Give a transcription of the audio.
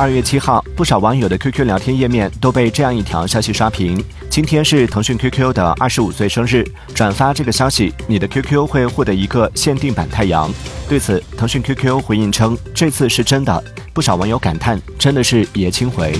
二月七号不少网友的 qq 聊天页面都被这样一条消息刷屏。今天是腾讯 qq 的二十五岁生日转发这个消息你的 qq 会获得一个限定版太阳。对此腾讯 qq 回应称这次是真的不少网友感叹真的是爷青回。